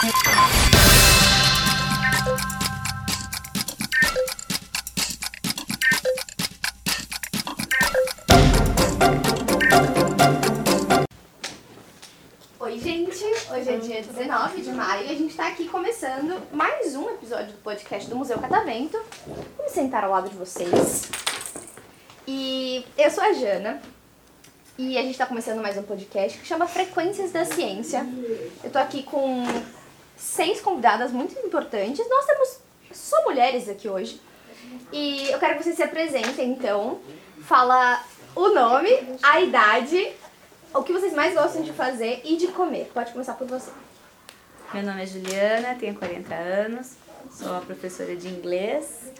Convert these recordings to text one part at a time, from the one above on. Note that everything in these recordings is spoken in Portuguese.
Oi, gente! Hoje é dia 19 de maio e a gente tá aqui começando mais um episódio do podcast do Museu Catavento. Me sentar ao lado de vocês. E eu sou a Jana e a gente tá começando mais um podcast que chama Frequências da Ciência. Eu tô aqui com seis convidadas muito importantes. Nós temos só mulheres aqui hoje. E eu quero que vocês se apresentem, então. Fala o nome, a idade, o que vocês mais gostam de fazer e de comer. Pode começar por você. Meu nome é Juliana, tenho 40 anos, sou uma professora de inglês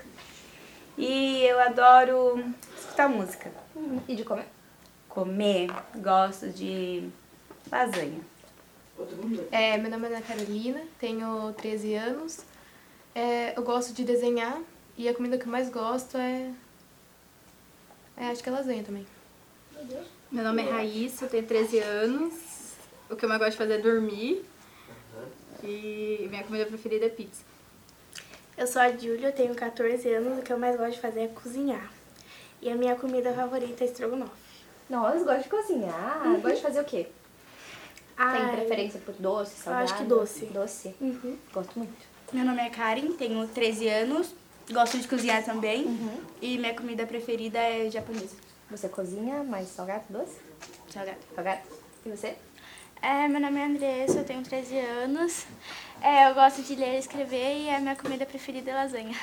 e eu adoro escutar música. E de comer? Comer, gosto de lasanha. É, meu nome é Ana Carolina, tenho 13 anos. É, eu gosto de desenhar e a comida que eu mais gosto é. é acho que é lasanha também. Meu nome é Raíssa, eu tenho 13 anos. O que eu mais gosto de fazer é dormir. E minha comida preferida é pizza. Eu sou a Júlia, eu tenho 14 anos, o que eu mais gosto de fazer é cozinhar. E a minha comida favorita é estrogonofe. Nós gosta de cozinhar. Gosta de fazer o quê? Tem Ai, preferência por doce, salgado? acho que doce. Doce? Uhum. Gosto muito. Meu nome é Karen, tenho 13 anos, gosto de cozinhar também e minha comida preferida é japonesa. Você cozinha mais salgado, doce? Salgado. Salgado? E você? É, meu nome é Andressa, eu tenho 13 anos. É, eu gosto de ler e escrever e a minha comida preferida é lasanha.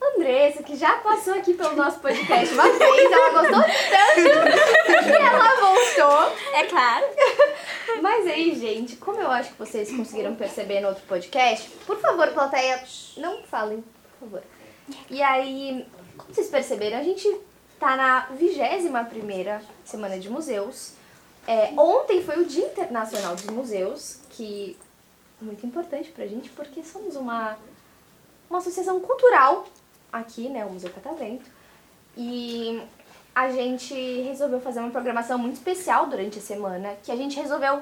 Andressa, que já passou aqui pelo nosso podcast uma vez, ela gostou tanto que ela voltou. É claro. Mas aí, gente, como eu acho que vocês conseguiram perceber no outro podcast, por favor, plateia, não falem, por favor. E aí, como vocês perceberam, a gente tá na 21 primeira Semana de Museus. É, ontem foi o Dia Internacional dos Museus, que é muito importante pra gente, porque somos uma, uma associação cultural aqui, né, o Museu Catavento. E a gente resolveu fazer uma programação muito especial durante a semana, que a gente resolveu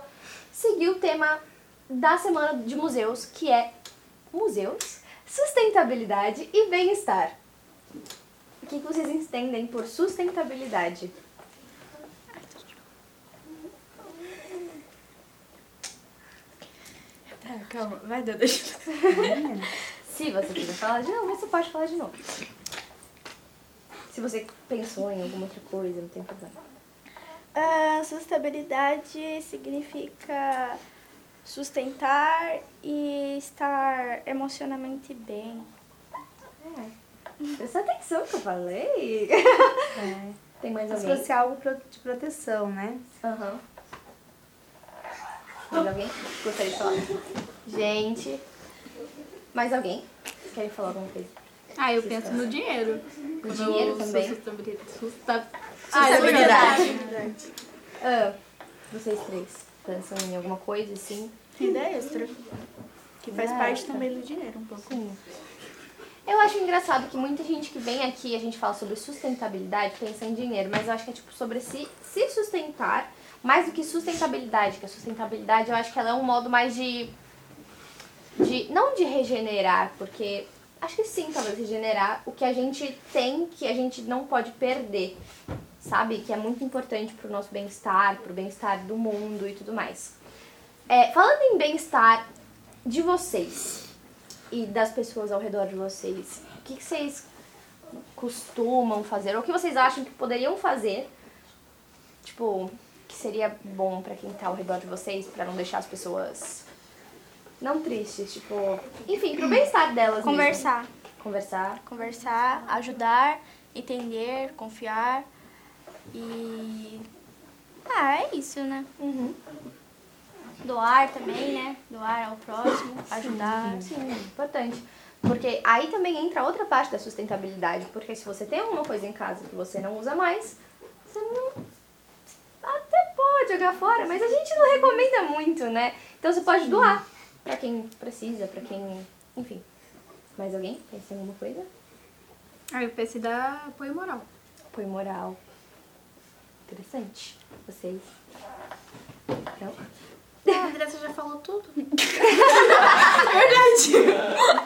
seguir o tema da Semana de Museus, que é museus, sustentabilidade e bem-estar. O que vocês entendem por sustentabilidade? Tá, calma, vai dando. Se você quiser falar de novo, você pode falar de novo. Se você pensou em alguma outra coisa, não tem problema. Ah, sustentabilidade significa sustentar e estar emocionalmente bem. Presta atenção que eu falei. É. Tem mais alguém? fosse algo de proteção, né? Aham. Mais alguém? Gostaria de falar? Gente. Mais alguém? Querem falar alguma coisa? Ah, eu penso no dinheiro. O dinheiro também? Sustentabilidade. Susta... Sustentabilidade. Ah, vocês três pensam em alguma coisa assim? Renda extra, que faz parte extra. também do dinheiro um pouco. Sim. Eu acho engraçado que muita gente que vem aqui a gente fala sobre sustentabilidade pensa em dinheiro, mas eu acho que é tipo sobre se, se sustentar, mais do que sustentabilidade, que a sustentabilidade eu acho que ela é um modo mais de, de não de regenerar, porque acho que sim, talvez regenerar o que a gente tem que a gente não pode perder, sabe? Que é muito importante pro nosso bem-estar, pro bem-estar do mundo e tudo mais. É, falando em bem-estar de vocês, e das pessoas ao redor de vocês. O que, que vocês costumam fazer? Ou o que vocês acham que poderiam fazer? Tipo, que seria bom pra quem tá ao redor de vocês, pra não deixar as pessoas não tristes, tipo, enfim, pro bem-estar delas mesmo. Conversar. Conversar. Conversar, ajudar, entender, confiar e. Ah, é isso, né? Uhum. Doar também, né? Doar ao próximo, ajudar. Sim, importante. Porque aí também entra outra parte da sustentabilidade. Porque se você tem alguma coisa em casa que você não usa mais, você não. Até pode jogar fora, mas a gente não recomenda muito, né? Então você pode doar para quem precisa, para quem. Enfim. Mais alguém? Pensa em alguma coisa? Ah, eu pensei dar apoio moral. Apoio moral. Interessante. Vocês. Então. Ah, a Andressa já falou tudo. Verdade.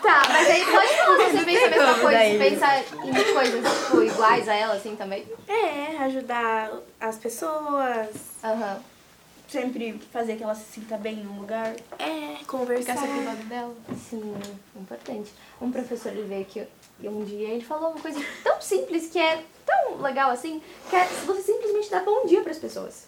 Tá, mas aí pode falar se você pensa a mesma coisa, pensa em coisas tipo, iguais a ela, assim, também? É, ajudar as pessoas. Aham. Uhum. Sempre fazer que ela se sinta bem em um lugar. É, Ficar conversar. sempre do lado dela. Sim, importante. Um professor, ele veio aqui e um dia ele falou uma coisa tão simples, que é tão legal assim, que é você simplesmente dar bom dia pras pessoas.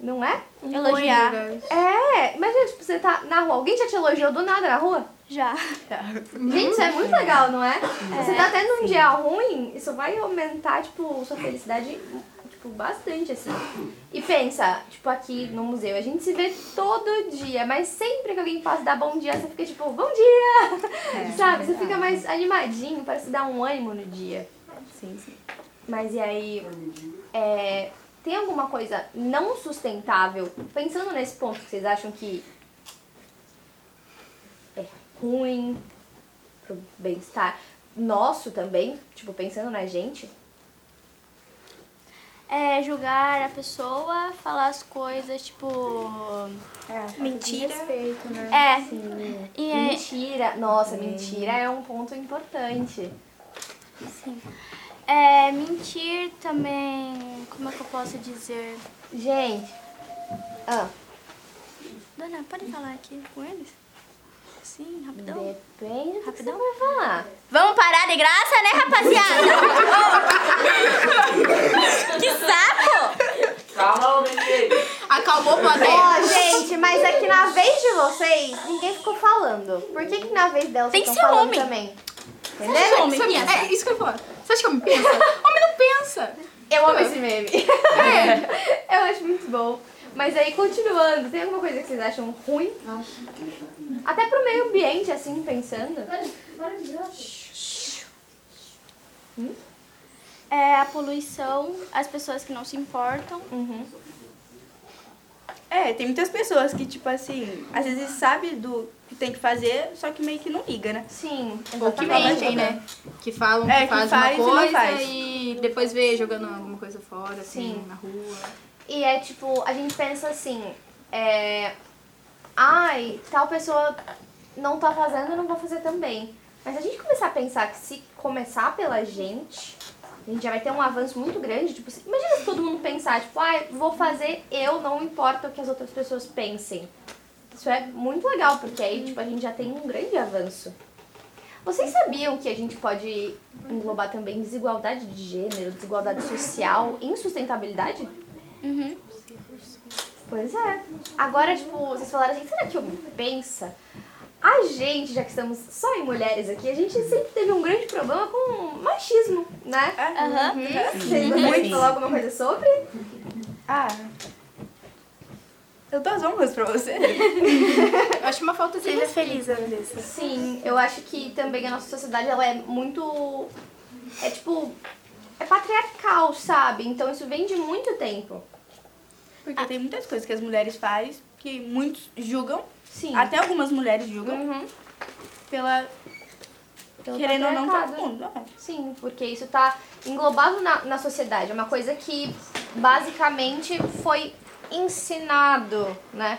Não é? Elogiar. É, imagina, tipo, você tá na rua, alguém já te elogiou do nada na rua? Já. Gente, isso é muito legal, não é? Você tá tendo um dia ruim, isso vai aumentar, tipo, sua felicidade, tipo, bastante, assim. E pensa, tipo, aqui no museu, a gente se vê todo dia, mas sempre que alguém passa dar bom dia, você fica tipo, bom dia! Sabe? Você fica mais animadinho, parece dar um ânimo no dia. Sim, sim. Mas e aí, é, tem alguma coisa não sustentável, pensando nesse ponto que vocês acham que é ruim pro bem-estar nosso também, tipo, pensando na gente? É julgar a pessoa, falar as coisas, tipo. Mentira. Respeito, né? É. Sim. E é, Mentira. Nossa, mentira é um ponto importante. sim. É, mentir também. Como é que eu posso dizer? Gente. Ah, Dona, pode falar aqui com eles? Sim, rapidão. depende do que Rapidão. você vai falar. Vamos parar de graça, né, rapaziada? que saco! Calma. Acalmou o plateia. Ó, gente, mas é que na vez de vocês, ninguém ficou falando. Por que que na vez delas Tem vocês que estão ser falando homem. também? Você Entendeu? acha que- É isso que eu ia falar. Você acha que homem pensa? Homem não pensa. Eu amo esse meme. Eu acho muito bom. Mas aí, continuando, tem alguma coisa que vocês acham ruim? Até pro meio ambiente, assim, pensando. É a poluição, as pessoas que não se importam. Uhum. É, tem muitas pessoas que, tipo assim, às vezes sabe do que tem que fazer, só que meio que não liga, né? Sim, Ou que exatamente. mentem, né? Que falam É, que que fazem faz e uma não coisa faz. e depois vê jogando alguma coisa fora, assim, Sim. na rua. E é tipo, a gente pensa assim, é. Ai, tal pessoa não tá fazendo, eu não vou fazer também. Mas a gente começar a pensar que se começar pela gente, a gente já vai ter um avanço muito grande. Tipo, imagina se todo mundo pensar, tipo, ai, vou fazer eu, não importa o que as outras pessoas pensem. Isso é muito legal, porque aí, tipo, a gente já tem um grande avanço. Vocês sabiam que a gente pode englobar também desigualdade de gênero, desigualdade social em sustentabilidade? Uhum. Pois é. Agora, tipo, vocês falaram assim, será que eu pensa? A gente, já que estamos só em mulheres aqui, a gente sempre teve um grande problema com machismo, né? Aham. Vocês gostariam de falar alguma coisa sobre? Ah. Eu dou as honras pra você. Eu acho uma falta de Seja feliz, Andressa. Sim, eu acho que também a nossa sociedade, ela é muito... É tipo... É patriarcal, sabe? Então isso vem de muito tempo. Porque tem muitas coisas que as mulheres fazem que muitos julgam, Sim. até algumas mulheres julgam, Uhum. pela. Pelo querendo ou não, todo mundo. é. Sim, porque isso tá englobado na, na sociedade. É uma coisa que basicamente foi ensinado, né?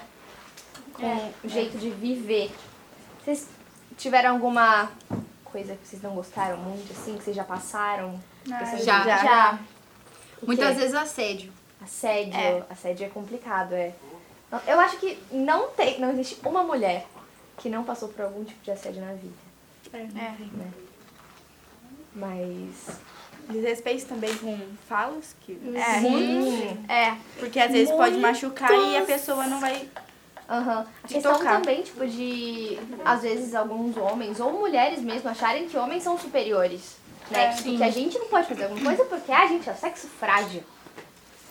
Com o jeito de viver. Vocês tiveram alguma coisa que vocês não gostaram muito, assim, que vocês já passaram? Pessoas- Já. Já. O Muitas quê? vezes assédio. Assédio. Assédio é complicado, é. Eu acho que não tem, não existe uma mulher que não passou por algum tipo de assédio na vida. É. Mas. Desrespeito também com falas, que. É. Sim. É. Porque às vezes pode machucar e a pessoa não vai. Aham. A questão tocar. também, tipo, de às vezes alguns homens, ou mulheres mesmo, acharem que homens são superiores. Né? É, Tipo, que a gente não pode fazer alguma coisa porque a gente é sexo frágil.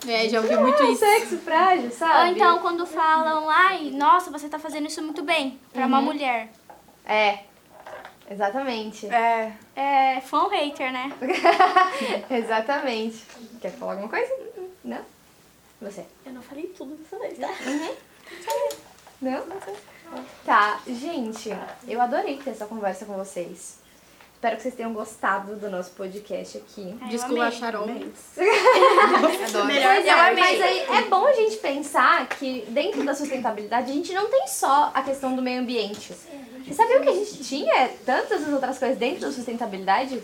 É, já ouvi muito isso. Sexo frágil, sabe? Ou então quando falam, ai, nossa, você tá fazendo isso muito bem pra uma mulher. É. Exatamente. É. É fã ou hater, né? Exatamente. Quer falar alguma coisa? Não? Você? Eu não falei tudo dessa vez, tá? Não? Tá, gente, eu adorei ter essa conversa com vocês. Espero que vocês tenham gostado do nosso podcast aqui. Desculpa, Sharon. Adoro. Pois é, mas aí é bom a gente pensar que dentro da sustentabilidade a gente não tem só a questão do meio ambiente. Você sabia que a gente tinha tantas outras coisas dentro da sustentabilidade?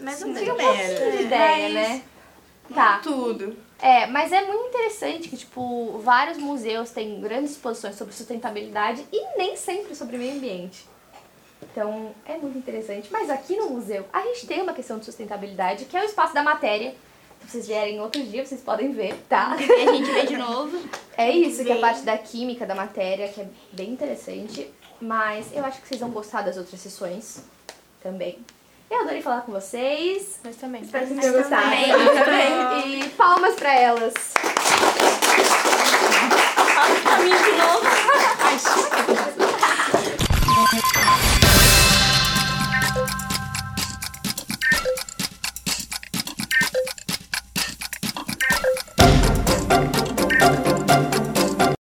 Mas Não tenho um tem pouquinho de ideia, né? Tá. tudo. É, mas é muito interessante que, tipo, vários museus têm grandes exposições sobre sustentabilidade e nem sempre sobre meio ambiente. Então é muito interessante. Mas aqui no museu a gente tem uma questão de sustentabilidade, que é o espaço da matéria. Se vocês vierem outro dia, vocês podem ver, tá? E a gente vê de novo. É isso, que é a parte da química da matéria, que é bem interessante. Mas eu acho que vocês vão gostar das outras sessões também. Eu adorei falar com vocês. Nós também. Espero que vocês tenham gostado. Também. também. E palmas pra elas. Palmas pra mim de novo. Ai,